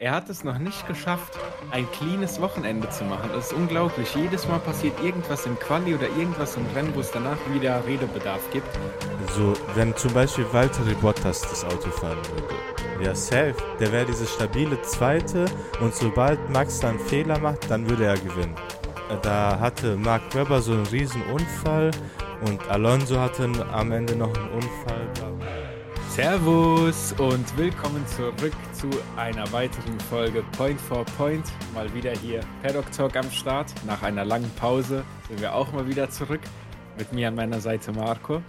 er hat es noch nicht geschafft, ein cleanes Wochenende zu machen. Das ist unglaublich. Jedes Mal passiert irgendwas im Quali oder irgendwas im Rennen, wo es danach wieder Redebedarf gibt. So, wenn zum Beispiel Walter Bottas das Auto fahren würde. Ja, safe. Der wäre diese stabile Zweite und sobald Max dann Fehler macht, dann würde er gewinnen. Da hatte Mark Webber so einen riesen Unfall und Alonso hatte am Ende noch einen Unfall. Servus und willkommen zurück zu einer weiteren Folge Point for Point. Mal wieder hier Paddock Talk am Start. Nach einer langen Pause sind wir auch mal wieder zurück. Mit mir an meiner Seite Marco.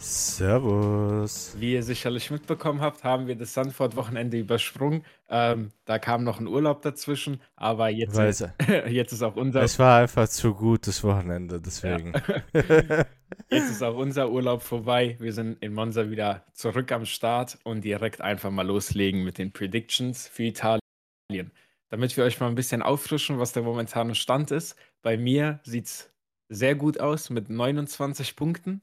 Servus. Wie ihr sicherlich mitbekommen habt, haben wir das Sanford-Wochenende übersprungen. Ähm, da kam noch ein Urlaub dazwischen, aber jetzt, ist, jetzt ist auch unser. Es war einfach zu gut das Wochenende, deswegen. Ja. jetzt ist auch unser Urlaub vorbei. Wir sind in Monza wieder zurück am Start und direkt einfach mal loslegen mit den Predictions für Italien. Damit wir euch mal ein bisschen auffrischen, was der momentane Stand ist. Bei mir sieht es sehr gut aus mit 29 Punkten.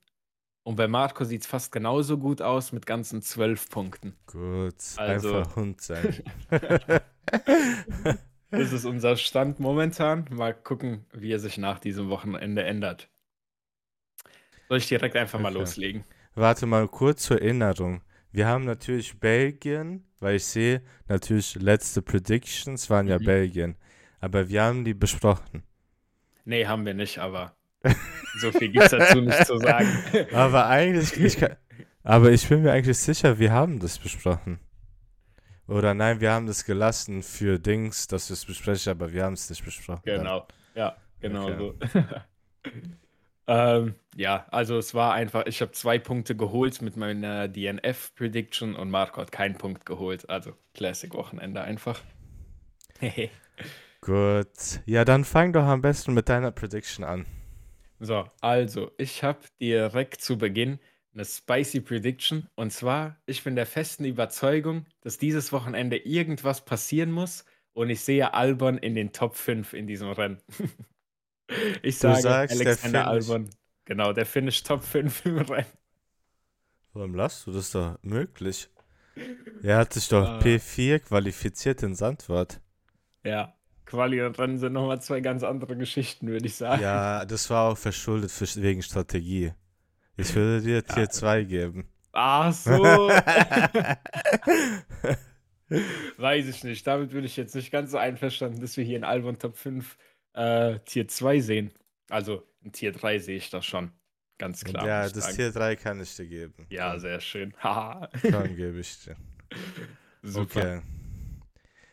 Und bei Marco sieht es fast genauso gut aus mit ganzen zwölf Punkten. Gut, also, einfach Hund sein. das ist unser Stand momentan. Mal gucken, wie er sich nach diesem Wochenende ändert. Soll ich direkt einfach okay. mal loslegen? Warte mal kurz zur Erinnerung. Wir haben natürlich Belgien, weil ich sehe, natürlich letzte Predictions waren ja mhm. Belgien. Aber wir haben die besprochen. Nee, haben wir nicht, aber so viel gibt es dazu nicht zu sagen. Aber eigentlich, ich kann, aber ich bin mir eigentlich sicher, wir haben das besprochen. Oder nein, wir haben das gelassen für Dings, dass wir es besprechen, aber wir haben es nicht besprochen. Genau, ja, genau okay. so. ähm, ja, also es war einfach, ich habe zwei Punkte geholt mit meiner DNF-Prediction und Marco hat keinen Punkt geholt. Also Classic-Wochenende einfach. Gut. Ja, dann fang doch am besten mit deiner Prediction an. So, also, ich habe direkt zu Beginn eine spicy Prediction. Und zwar, ich bin der festen Überzeugung, dass dieses Wochenende irgendwas passieren muss. Und ich sehe Albon in den Top 5 in diesem Rennen. ich sage sagst, Alexander Albon. Genau, der Finish Top 5 im Rennen. Warum lasst du das doch möglich? Er hat sich doch uh, P4 qualifiziert in Sandwart. Ja, Quali und Rennen sind nochmal zwei ganz andere Geschichten, würde ich sagen. Ja, das war auch verschuldet für, wegen Strategie. Ich würde dir Tier ja. 2 geben. Ach so. Weiß ich nicht. Damit bin ich jetzt nicht ganz so einverstanden, dass wir hier in Albon Top 5 äh, Tier 2 sehen. Also in Tier 3 sehe ich das schon. Ganz klar. Ja, das sagen. Tier 3 kann ich dir geben. Ja, sehr schön. Komm, gebe ich dir. Super. Okay.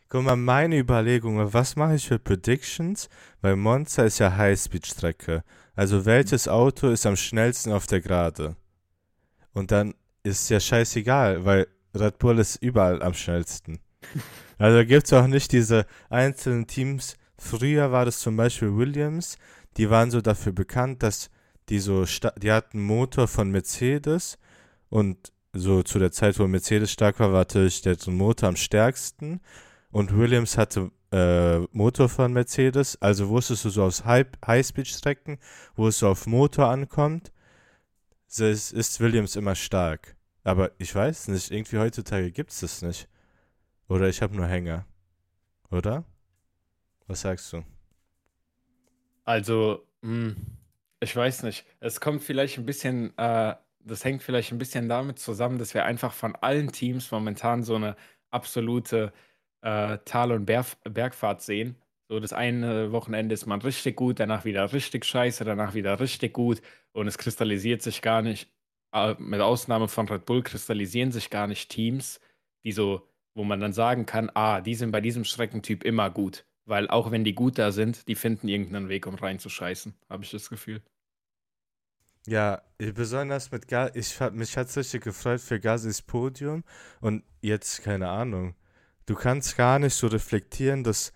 Guck mal, meine Überlegung, was mache ich für Predictions? Weil Monza ist ja Highspeed-Strecke. Also welches Auto ist am schnellsten auf der Gerade? Und dann ist ja scheißegal, weil Red Bull ist überall am schnellsten. Also gibt es auch nicht diese einzelnen Teams. Früher war das zum Beispiel Williams, die waren so dafür bekannt, dass die so, die hatten einen Motor von Mercedes und so zu der Zeit, wo Mercedes stark war, war natürlich der Motor am stärksten und Williams hatte äh, Motor von Mercedes, also wusstest du so aus Highspeed-Strecken, wo es so auf Motor ankommt, ist, ist Williams immer stark. Aber ich weiß nicht, irgendwie heutzutage gibt es das nicht. Oder ich habe nur Hänger. Oder? Was sagst du? Also, mh, hm, ich weiß nicht. Es kommt vielleicht ein bisschen, äh, das hängt vielleicht ein bisschen damit zusammen, dass wir einfach von allen Teams momentan so eine absolute äh, Tal- und Berf Bergfahrt sehen. So, das eine Wochenende ist man richtig gut, danach wieder richtig scheiße, danach wieder richtig gut und es kristallisiert sich gar nicht, äh, mit Ausnahme von Red Bull kristallisieren sich gar nicht Teams, die so, wo man dann sagen kann, ah, die sind bei diesem Streckentyp immer gut. Weil auch wenn die gut da sind, die finden irgendeinen Weg, um reinzuscheißen, habe ich das Gefühl. Ja, besonders mit Gas, ich mich hat es richtig gefreut für Gasis Podium und jetzt keine Ahnung du kannst gar nicht so reflektieren, das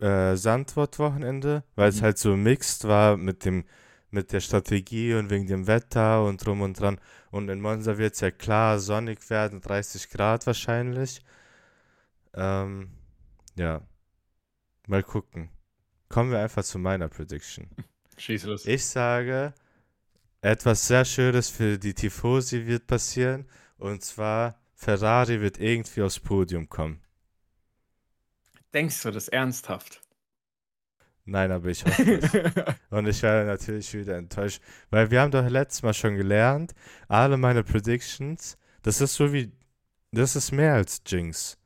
äh, Sandwort-Wochenende, weil mhm. es halt so mixed war mit dem mit der Strategie und wegen dem Wetter und drum und dran. Und in Monza wird es ja klar sonnig werden, 30 Grad wahrscheinlich. Ähm, ja. Mal gucken. Kommen wir einfach zu meiner Prediction. Schieß los. Ich sage, etwas sehr Schönes für die Tifosi wird passieren. Und zwar, Ferrari wird irgendwie aufs Podium kommen. Denkst du das ernsthaft? Nein, aber ich hoffe es. Und ich werde natürlich wieder enttäuscht, weil wir haben doch letztes Mal schon gelernt, alle meine Predictions, das ist so wie, das ist mehr als Jinx.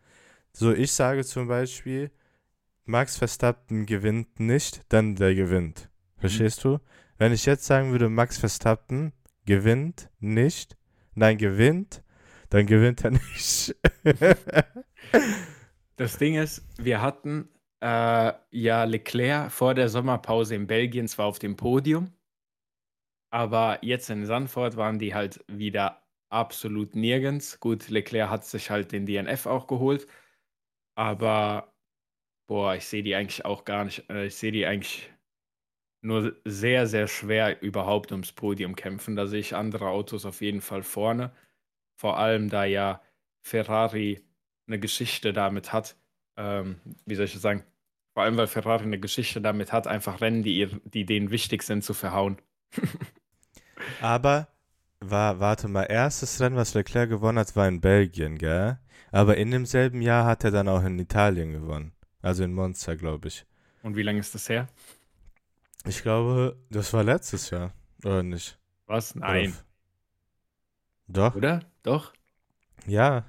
So, ich sage zum Beispiel, Max Verstappen gewinnt nicht, dann der gewinnt. Verstehst mhm. du? Wenn ich jetzt sagen würde, Max Verstappen gewinnt nicht, nein, gewinnt, dann gewinnt er nicht. das Ding ist, wir hatten äh, ja Leclerc vor der Sommerpause in Belgien zwar auf dem Podium, aber jetzt in Sanford waren die halt wieder absolut nirgends. Gut, Leclerc hat sich halt den DNF auch geholt, aber boah, ich sehe die eigentlich auch gar nicht. Äh, ich sehe die eigentlich nur sehr, sehr schwer überhaupt ums Podium kämpfen. Da sehe ich andere Autos auf jeden Fall vorne. Vor allem, da ja Ferrari eine Geschichte damit hat, ähm, wie soll ich das sagen? Vor allem, weil Ferrari eine Geschichte damit hat, einfach Rennen, die, ihr, die denen wichtig sind, zu verhauen. Aber, war, warte mal, erstes Rennen, was Leclerc gewonnen hat, war in Belgien, gell? Aber in demselben Jahr hat er dann auch in Italien gewonnen. Also in Monza, glaube ich. Und wie lange ist das her? Ich glaube, das war letztes Jahr, oder nicht? Was? Nein. Oder Doch. Oder? Doch? Ja.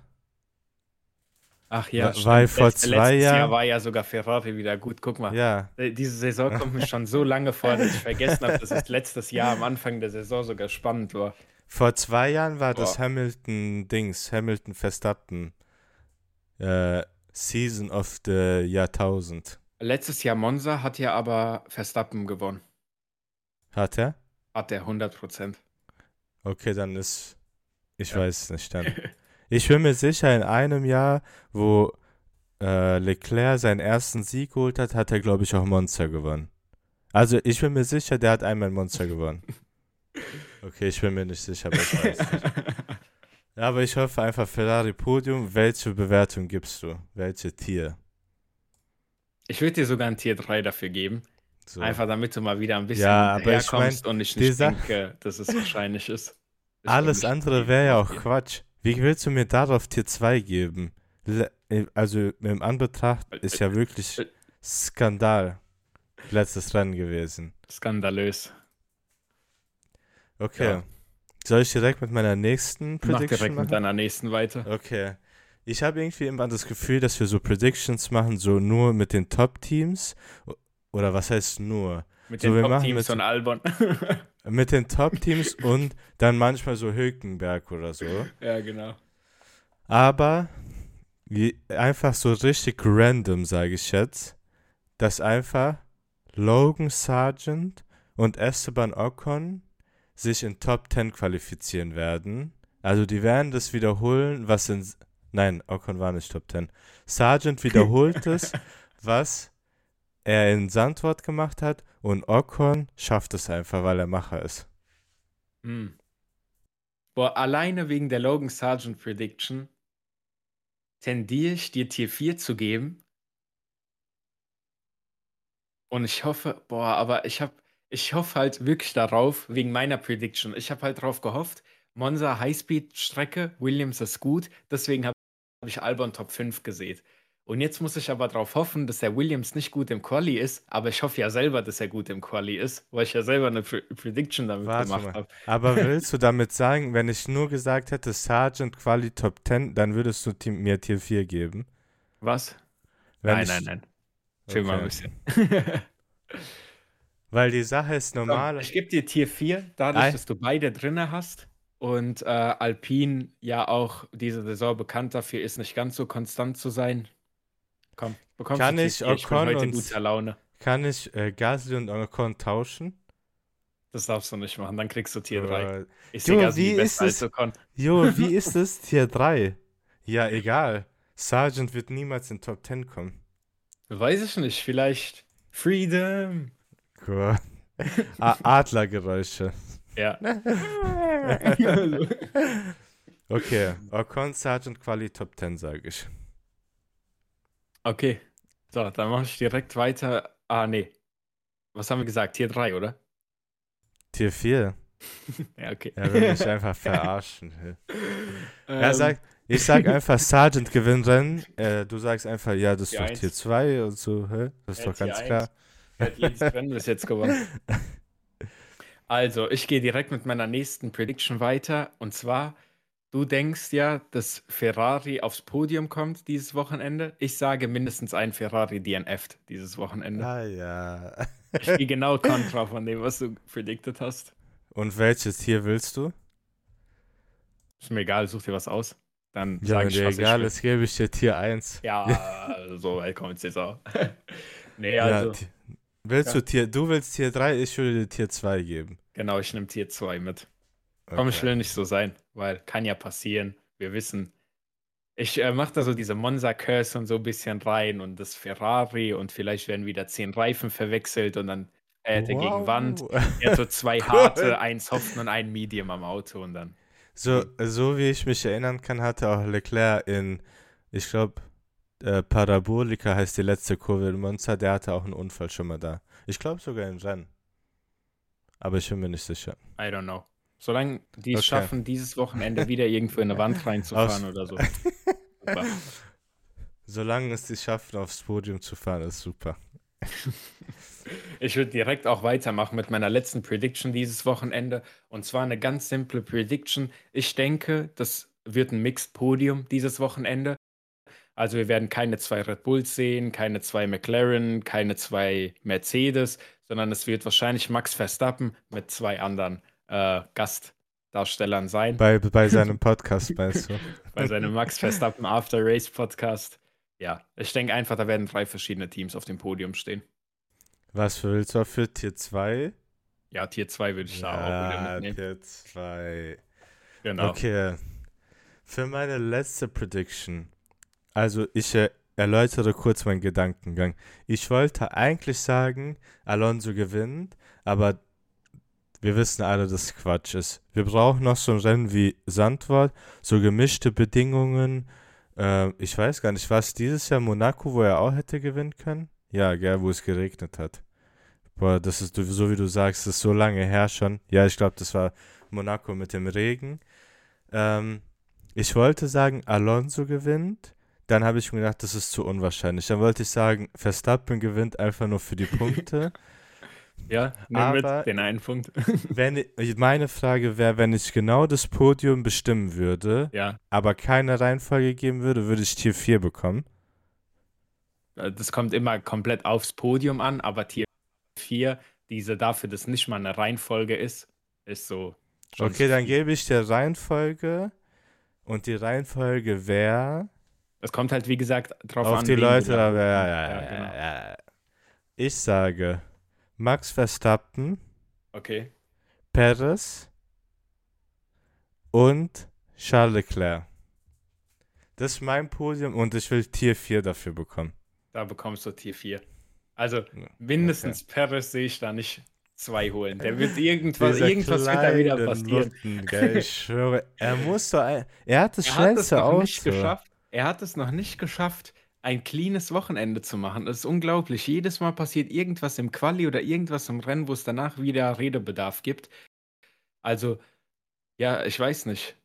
Ach ja, stimmt. Weil vor Letz, zwei Jahren. Jahr war ja sogar Ferrari wieder gut. Guck mal. Ja. Äh, diese Saison kommt mir schon so lange vor, dass ich vergessen habe, dass es letztes Jahr am Anfang der Saison sogar spannend war. Vor zwei Jahren war Boah. das Hamilton-Dings, Hamilton-Verstappen. Äh, Season of the Jahrtausend. Letztes Jahr Monza hat ja aber Verstappen gewonnen. Hat er? Hat er 100% Okay, dann ist. Ich ja. weiß nicht dann. Ich bin mir sicher, in einem Jahr, wo äh, Leclerc seinen ersten Sieg geholt hat, hat er, glaube ich, auch Monster gewonnen. Also ich bin mir sicher, der hat einmal Monster gewonnen. Okay, ich bin mir nicht sicher, aber ich weiß nicht. Aber ich hoffe einfach Ferrari Podium. Welche Bewertung gibst du? Welche Tier? Ich würde dir sogar ein Tier 3 dafür geben. So. Einfach damit du mal wieder ein bisschen ja, aber ich mein, und ich nicht denke, dass es wahrscheinlich ist. Alles andere wäre ja auch Quatsch. Wie willst du mir darauf Tier 2 geben? Äh, also im Anbetracht ist ja wirklich Skandal. Letztes Rennen gewesen. Skandalös. Okay. Ja. Soll ich direkt mit meiner nächsten Prediction Mach direkt machen? mit deiner nächsten weiter. Okay. Ich habe irgendwie immer das Gefühl, dass wir so Predictions machen, so nur mit den Top-Teams. Oder was heißt nur? Mit so, den Top-Teams von Albon. mit den Top-Teams und dann manchmal so Hülkenberg oder so. Ja, genau. Aber einfach so richtig random, sage ich jetzt, dass einfach Logan Sargent und Esteban Ocon sich in Top 10 qualifizieren werden. Also die werden das wiederholen, was in... Nein, Ocon war nicht Top 10. Sargent wiederholt es, was er in Sandwort gemacht hat und Ocon schafft es einfach, weil er Macher ist. Hm. Boah, alleine wegen der Logan Sargent Prediction tendiere ich dir Tier 4 zu geben. Und ich hoffe, boah, aber ich habe ich hoffe halt wirklich darauf, wegen meiner Prediction. Ich habe halt darauf gehofft, Monza Highspeed-Strecke, Williams ist gut, deswegen habe ich Albon Top 5 gesehen. Und jetzt muss ich aber darauf hoffen, dass der Williams nicht gut im Quali ist, aber ich hoffe ja selber, dass er gut im Quali ist, weil ich ja selber eine Pre Prediction damit Warte gemacht habe. Aber willst du damit sagen, wenn ich nur gesagt hätte, Sergeant Quali Top 10, dann würdest du mir Tier 4 geben? Was? Wenn nein, ich... nein, nein. Chill okay. mal ein bisschen. Weil die Sache ist normal. Ich gebe dir Tier 4, dadurch, Ei. dass du beide drinne hast. Und äh, Alpine ja auch diese Saison bekannt dafür ist, nicht ganz so konstant zu sein. Komm, bekommst kann du ich Tier 4. Ich bin heute guter Laune. Kann ich äh, Gasly und Ocon tauschen? Das darfst du nicht machen, dann kriegst du Tier 3. Ich sehe Gasly wie besser ist es? Ocon. Jo, wie ist es? Tier 3? Ja, egal. Sargent wird niemals in Top 10 kommen. Weiß ich nicht, vielleicht Freedom. Cool. Adlergeräusche. Ja. okay, Ocon Sergeant Quali Top 10, sage ich. Okay. So, dann mache ich direkt weiter. Ah, nee. Was haben wir gesagt? Tier 3, oder? Tier 4. ja, okay. Er will mich einfach verarschen. er ähm, sagt, Ich sag einfach, Sergeant gewinnt Rennen. Äh, du sagst einfach, ja, das ist Tier doch. Tier 2 und so, hä? Das ist Ja, doch ganz Tier klar. eins. Er hat jedes Rennen bis jetzt gewonnen. Also, ich gehe direkt mit meiner nächsten Prediction weiter. Und zwar, du denkst ja, dass Ferrari aufs Podium kommt dieses Wochenende. Ich sage mindestens ein Ferrari DNF't dieses Wochenende. Ah ja. Ich gehe genau kontra von dem, was du predicted hast. Und welches Tier willst du? Ist mir egal, such dir was aus. Dann Ja, sage wenn ich, dir was egal ich ist, gebe ich dir Tier 1. Ja, so weit kommt es jetzt auch. nee, Ja, also, Ti- willst Ja. du Tier, du willst Tier 3, ich würde dir Tier 2 geben. genau, ich nehme Tier 2 mit. Komm, ich Okay. will nicht so sein, weil kann ja passieren. Wir wissen. Ich äh, mache da so diese Monza-Curse und so ein bisschen rein und das Ferrari und vielleicht werden wieder zehn Reifen verwechselt und dann fährt er gegen Wand. Wow. Er hat so zwei Cool. harte, ein Soften und ein Medium am Auto und dann. So, so wie ich mich erinnern kann, hatte auch Leclerc in, ich glaube, äh, Parabolika heißt die letzte Kurve in Monza, der hatte auch einen Unfall schon mal da. Ich glaube sogar im Rennen. Aber ich bin mir nicht sicher. I don't know. Solange die es Okay. schaffen, dieses Wochenende wieder irgendwo in eine Wand reinzufahren oder so. Super. Solange es die schaffen, aufs Podium zu fahren, ist super. Ich würde direkt auch weitermachen mit meiner letzten Prediction dieses Wochenende. Und zwar eine ganz simple Prediction. Ich denke, das wird ein Mixed Podium dieses Wochenende. Also wir werden keine zwei Red Bulls sehen, keine zwei McLaren, keine zwei Mercedes, sondern es wird wahrscheinlich Max Verstappen mit zwei anderen äh, Gastdarstellern sein. Bei, bei seinem Podcast, meinst du? bei seinem Max Verstappen After Race Podcast. Ja, ich denke einfach, da werden drei verschiedene Teams auf dem Podium stehen. Was willst du für Tier 2? Ja, Tier 2 würde ich da auch Ja, wieder mitnehmen. Tier 2. Genau. Okay. Für meine letzte Prediction. Also ich äh, erläutere kurz meinen Gedankengang. Ich wollte eigentlich sagen, Alonso gewinnt, aber wir wissen alle, dass Quatsch ist. Wir brauchen noch so ein Rennen wie Sandwort, so gemischte Bedingungen. Äh, ich weiß gar nicht, war es dieses Jahr Monaco, wo er auch hätte gewinnen können? Ja, gell, wo es geregnet hat. Boah, das ist so wie du sagst, das ist so lange her schon. Ja, ich glaube, das war Monaco mit dem Regen. Ähm, ich wollte sagen, Alonso gewinnt. Dann habe ich mir gedacht, das ist zu unwahrscheinlich. Dann wollte ich sagen, Verstappen gewinnt einfach nur für die Punkte. Ja, Aber- mit den einen Punkt. wenn ich, meine Frage wäre, wenn ich genau das Podium bestimmen würde, ja, aber keine Reihenfolge geben würde, würde ich Tier 4 bekommen. äh, das kommt immer komplett aufs Podium an, aber Tier 4, diese dafür, dass nicht mal eine Reihenfolge ist, ist so. Okay, dann gebe ich dir Reihenfolge. Und die Reihenfolge wäre Es kommt halt, wie gesagt, drauf auf an. die wen du Leute. Aber ja, ja, Ja, ja, genau. ja, ja. Ich sage Max Verstappen, Okay. Perez und Charles Leclerc. Das ist mein Podium und ich will Tier 4 dafür bekommen. Da bekommst du Tier 4. Also mindestens Perez sehe ich da nicht zwei holen. Der wird irgendwas, irgendwas wird da wieder passieren. Nutten, gell, ich schwöre, er muss doch, ein, er hat das Er hat es schnellste noch Auto. nicht geschafft. Er hat es noch nicht geschafft, ein cleanes Wochenende zu machen. Das ist unglaublich. Jedes Mal passiert irgendwas im Quali oder irgendwas im Rennen, wo es danach wieder Redebedarf gibt. Also, ja, ich weiß nicht.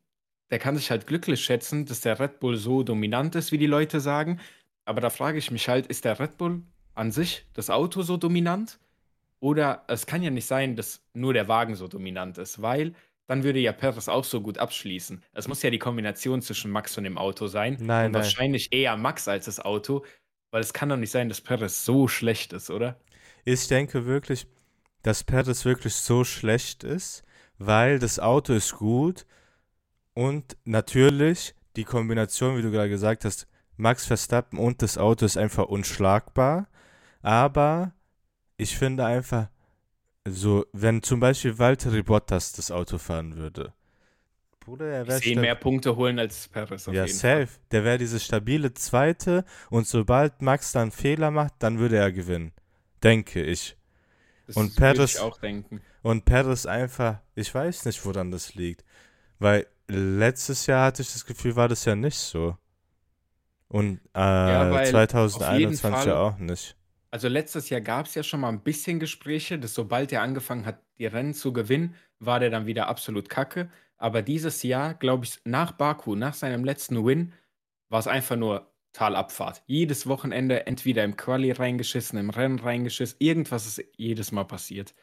Der kann sich halt glücklich schätzen, dass der Red Bull so dominant ist, wie die Leute sagen. Aber da frage ich mich halt, ist der Red Bull an sich, das Auto so dominant? Oder es kann ja nicht sein, dass nur der Wagen so dominant ist, weil dann würde ja Perez auch so gut abschließen. Es muss ja die Kombination zwischen Max und dem Auto sein. Nein, und nein. wahrscheinlich eher Max als das Auto, weil es kann doch nicht sein, dass Perez so schlecht ist, oder? Ich denke wirklich, dass Perez wirklich so schlecht ist, weil das Auto ist gut und natürlich die Kombination, wie du gerade gesagt hast, Max Verstappen und das Auto ist einfach unschlagbar. Aber ich finde einfach, so, wenn zum Beispiel Valtteri Bottas das Auto fahren würde, Bruder, er Ich wäre ihn mehr Punkte holen als Perez auf ja, jeden Fall. safe. Der wäre diese stabile Zweite und sobald Max dann Fehler macht, dann würde er gewinnen. Denke ich. Das Und würde Perez- ich auch denken. Und Perez einfach, ich weiß nicht, woran das liegt. Weil letztes Jahr hatte ich das Gefühl, war das ja nicht so. Und äh, weil 2021 auf jeden ja auch nicht. Also letztes Jahr gab es ja schon mal ein bisschen Gespräche, dass sobald er angefangen hat, die Rennen zu gewinnen, war der dann wieder absolut kacke. aber dieses Jahr, glaube ich, nach Baku, nach seinem letzten Win, war es einfach nur Talabfahrt. Jedes Wochenende entweder im Quali reingeschissen, im Rennen reingeschissen. Irgendwas ist jedes Mal passiert.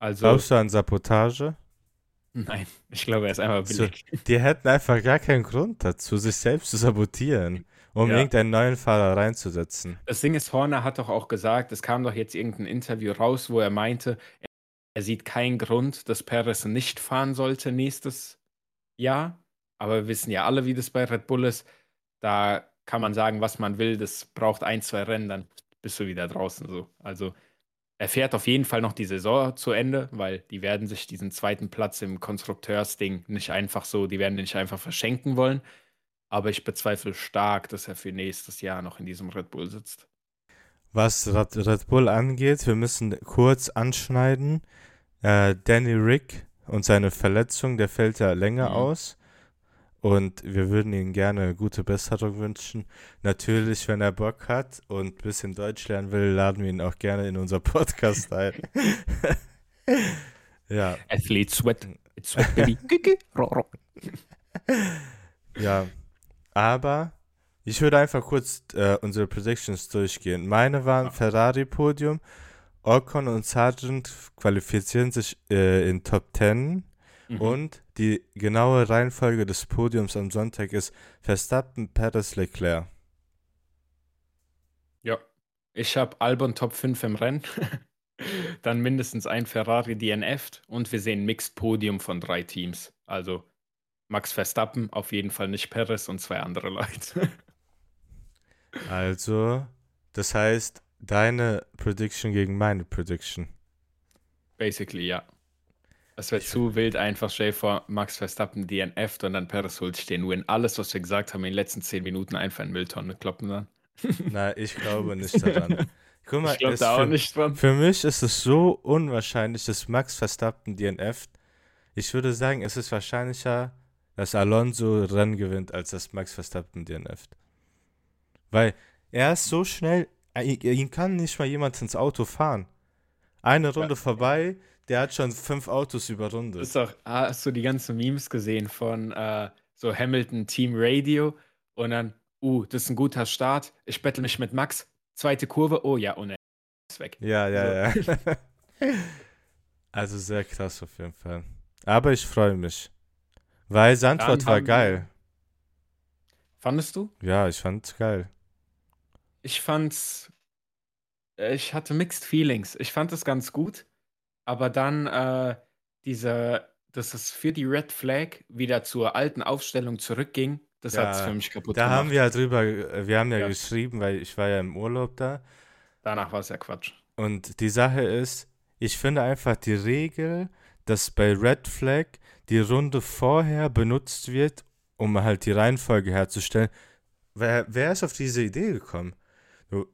Also, Glaubst du an Sabotage? nein, ich glaube, er ist einfach So, billig. die hätten einfach gar keinen Grund dazu, sich selbst zu sabotieren, um Ja. irgendeinen neuen Fahrer reinzusetzen. Das Ding ist, Horner hat doch auch gesagt, es kam doch jetzt irgendein Interview raus, wo er meinte, er sieht keinen Grund, dass Perez nicht fahren sollte nächstes Jahr. Aber wir wissen ja alle, wie das bei Red Bull ist. Da kann man sagen, was man will. Das braucht ein, zwei Rennen, dann bist du wieder draußen so. Also er fährt auf jeden Fall noch die Saison zu Ende, weil die werden sich diesen zweiten Platz im Konstrukteursding nicht einfach so, die werden den nicht einfach verschenken wollen. Aber ich bezweifle stark, dass er für nächstes Jahr noch in diesem Red Bull sitzt. Was Red, Bull angeht, wir müssen kurz anschneiden. Äh, Danny Rick und seine Verletzung, der fällt ja länger Mhm. aus. Und wir würden ihm gerne gute Besserung wünschen. Natürlich, wenn er Bock hat und ein bisschen Deutsch lernen will, laden wir ihn auch gerne in unser Podcast ein. ja, Athlete Sweat. It's Sweat Baby. Ja. Aber ich würde einfach kurz äh, unsere Predictions durchgehen. Meine waren. Ferrari-Podium. Ocon und Sargent qualifizieren sich äh, in Top 10. Mhm. Und die genaue Reihenfolge des Podiums am Sonntag ist Verstappen, Perez, Leclerc. Ja. Ich habe Albon Top 5 im Rennen. Dann mindestens ein Ferrari DNF und wir sehen Mixed Podium von drei Teams. Also Max Verstappen, auf jeden Fall nicht Perez und zwei andere Leute. Also, das heißt, deine Prediction gegen meine Prediction. Basically, ja. Es wäre zu wild, einfach vor, Max Verstappen DNF und dann Perez holt sich den Win. Alles, was wir gesagt haben, in den letzten zehn Minuten einfach in Mülltonne kloppen dann. Na, ich glaube nicht daran. Guck mal, ich glaube da auch für, nicht dran. für mich ist es so unwahrscheinlich, dass Max Verstappen DNF. Ich würde sagen, es ist wahrscheinlicher, dass Alonso Rennen gewinnt, als dass Max Verstappen DNF. Weil er ist so schnell, er- ihn kann nicht mal jemand ins Auto fahren. Eine Runde vorbei, der hat schon fünf Autos überrundet. ist doch, hast du die ganzen Memes gesehen von äh, so Hamilton Team Radio und dann, uh, das ist ein guter Start. Ich bettel mich mit Max. Zweite Kurve, oh ja, er ist weg. Ja, ja, ja. also sehr krass auf jeden Fall. Aber ich freue mich. Weil Sandford Dann war geil. Fandest du? Ja, ich fand's geil. Ich fand's, äh, ich hatte mixed feelings. Ich fand es ganz gut, aber dann äh, diese, dass es für die Red Flag wieder zur alten Aufstellung zurückging, das Ja, hat's für mich kaputt Da gemacht. haben wir ja drüber, äh, wir haben ja, Ja. geschrieben, weil ich war ja im Urlaub da. Danach war es ja Quatsch. Und die Sache ist, ich finde einfach die Regel, dass bei Red Flag die Runde vorher benutzt wird, um halt die Reihenfolge herzustellen. Wer, wer ist auf diese Idee gekommen?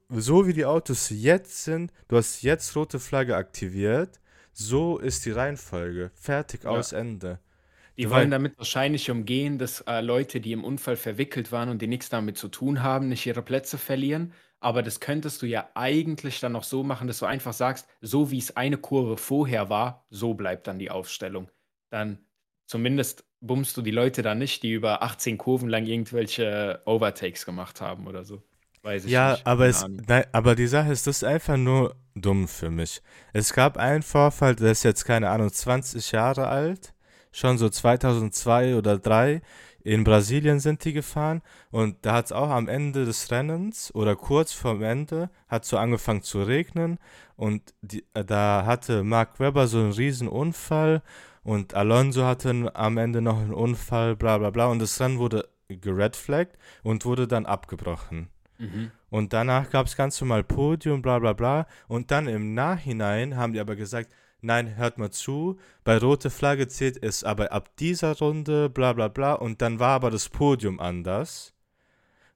So wie die Autos jetzt sind, du hast jetzt rote Flagge aktiviert, so ist die Reihenfolge. Fertig, Ja. aus, Ende. Die wollen damit wahrscheinlich umgehen, dass äh, Leute, die im Unfall verwickelt waren und die nichts damit zu tun haben, nicht ihre Plätze verlieren. Aber das könntest du ja eigentlich dann noch so machen, dass du einfach sagst, so wie es eine Kurve vorher war, so bleibt dann die Aufstellung. Dann zumindest bummst du die Leute da nicht, die über 18 Kurven lang irgendwelche Overtakes gemacht haben oder so. Weiß ich Ja, nicht. aber, es, nein, aber die Sache ist, das ist einfach nur dumm für mich. Es gab einen Vorfall, der ist jetzt, keine Ahnung, 20 Jahre alt, schon so 2002 oder 2003. In Brasilien sind die gefahren und da hat es auch am Ende des Rennens oder kurz vorm Ende hat so angefangen zu regnen und die, äh, da hatte Mark Webber so einen riesen Unfall und Alonso hatte am Ende noch einen Unfall, bla bla bla und das Rennen wurde geredflaggt und wurde dann abgebrochen. Mhm. Und danach gab es ganz normal Podium, bla bla bla. Und dann im Nachhinein haben die aber gesagt, nein, hört mal zu, bei rote Flagge zählt es aber ab dieser Runde, bla bla bla. Und dann war aber das Podium anders.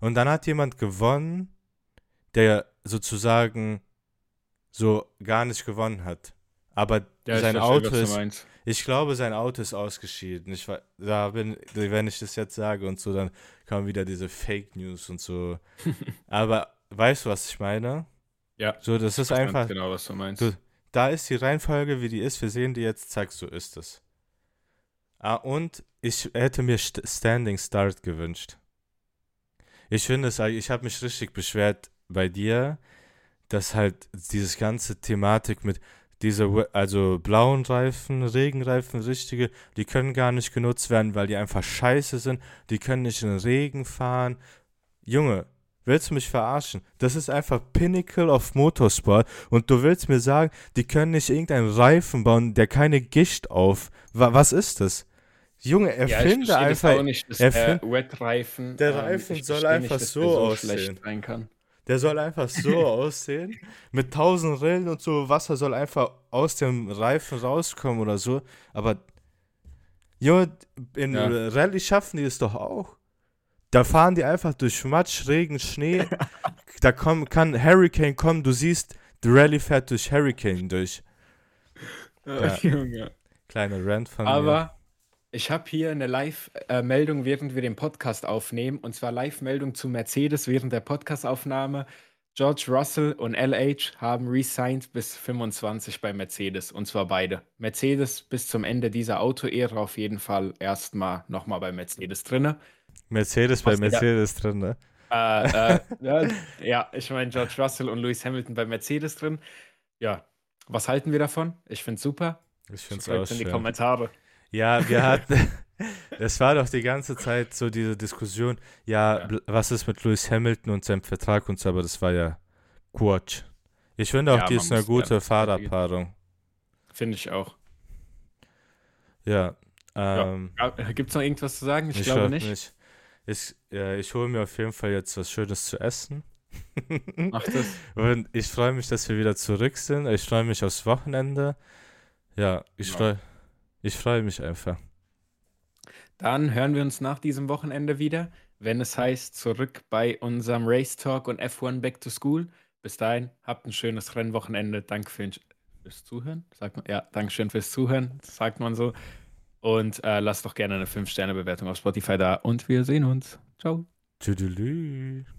Und dann hat jemand gewonnen, der sozusagen so gar nicht gewonnen hat. Aber Ja, sein Auto ist, ich glaube, sein Auto ist ausgeschieden. Ich, da bin, wenn ich das jetzt sage und so, dann kommen wieder diese Fake News und so. Aber weißt du, was ich meine? Ja, So, das ist einfach, genau, was du meinst. du- da ist die Reihenfolge, wie die ist. Wir sehen die jetzt, zack, so ist es. Ah, und ich hätte mir Standing Start gewünscht. Ich finde es, ich habe mich richtig beschwert bei dir, dass halt dieses ganze Thematik mit diese, also blauen Reifen, Regenreifen, richtige, die können gar nicht genutzt werden, weil die einfach scheiße sind. Die können nicht in den Regen fahren. Junge, willst du mich verarschen? Das ist einfach Pinnacle of Motorsport. Und du willst mir sagen, die können nicht irgendeinen Reifen bauen, der keine Gischt auf. Was ist das? Junge, erfinde ja, einfach. Nicht, dass erfind, der. Der ähm, Reifen ähm, soll einfach nicht, so, so aussehen. Der soll einfach so aussehen. Mit tausend Rillen und so. Wasser soll einfach aus dem Reifen rauskommen oder so. Aber, Junge, in ja. Rallye schaffen die es doch auch. Da fahren die einfach durch Matsch, Regen, Schnee. da komm, kann Hurricane kommen. Du siehst, die Rallye fährt durch Hurricane durch. Ja. Junge. Kleine Rant von Aber, mir. Ich habe hier eine Live-Meldung, während wir den Podcast aufnehmen, und zwar Live-Meldung zu Mercedes während der Podcastaufnahme. George Russell und LH haben resigned bis 25 bei Mercedes, und zwar beide. Mercedes bis zum Ende dieser Auto-Ära auf jeden Fall erstmal nochmal bei Mercedes drinne. Mercedes bei Mercedes drin, ne? Äh, äh, ja, ja, ich meine George Russell und Lewis Hamilton bei Mercedes drin. Ja, was halten wir davon? Ich finde es super. Ich finde es auch in die Kommentare. Ja, wir hatten, es war doch die ganze Zeit so diese Diskussion, ja, ja, was ist mit Lewis Hamilton und seinem Vertrag und so, aber das war ja Quatsch. Ich finde auch, ja, die ist eine gute Fahrerpaarung. Finde ich auch. Ja. Ähm, ja. Gibt es noch irgendwas zu sagen? Ich, ich glaube nicht. nicht. Ich, ja, ich hole mir auf jeden Fall jetzt was Schönes zu essen. Mach das. Und ich freue mich, dass wir wieder zurück sind. Ich freue mich aufs Wochenende. Ja, ich freue ich freue mich einfach. Dann hören wir uns nach diesem Wochenende wieder, wenn es heißt, zurück bei unserem Race Talk und F1 Back to School. Bis dahin, habt ein schönes Rennwochenende. Danke fürs Zuhören. Sagt man, ja, Dankeschön fürs Zuhören, sagt man so. Und äh, lasst doch gerne eine 5-Sterne-Bewertung auf Spotify da. Und wir sehen uns. Ciao. Tschüss.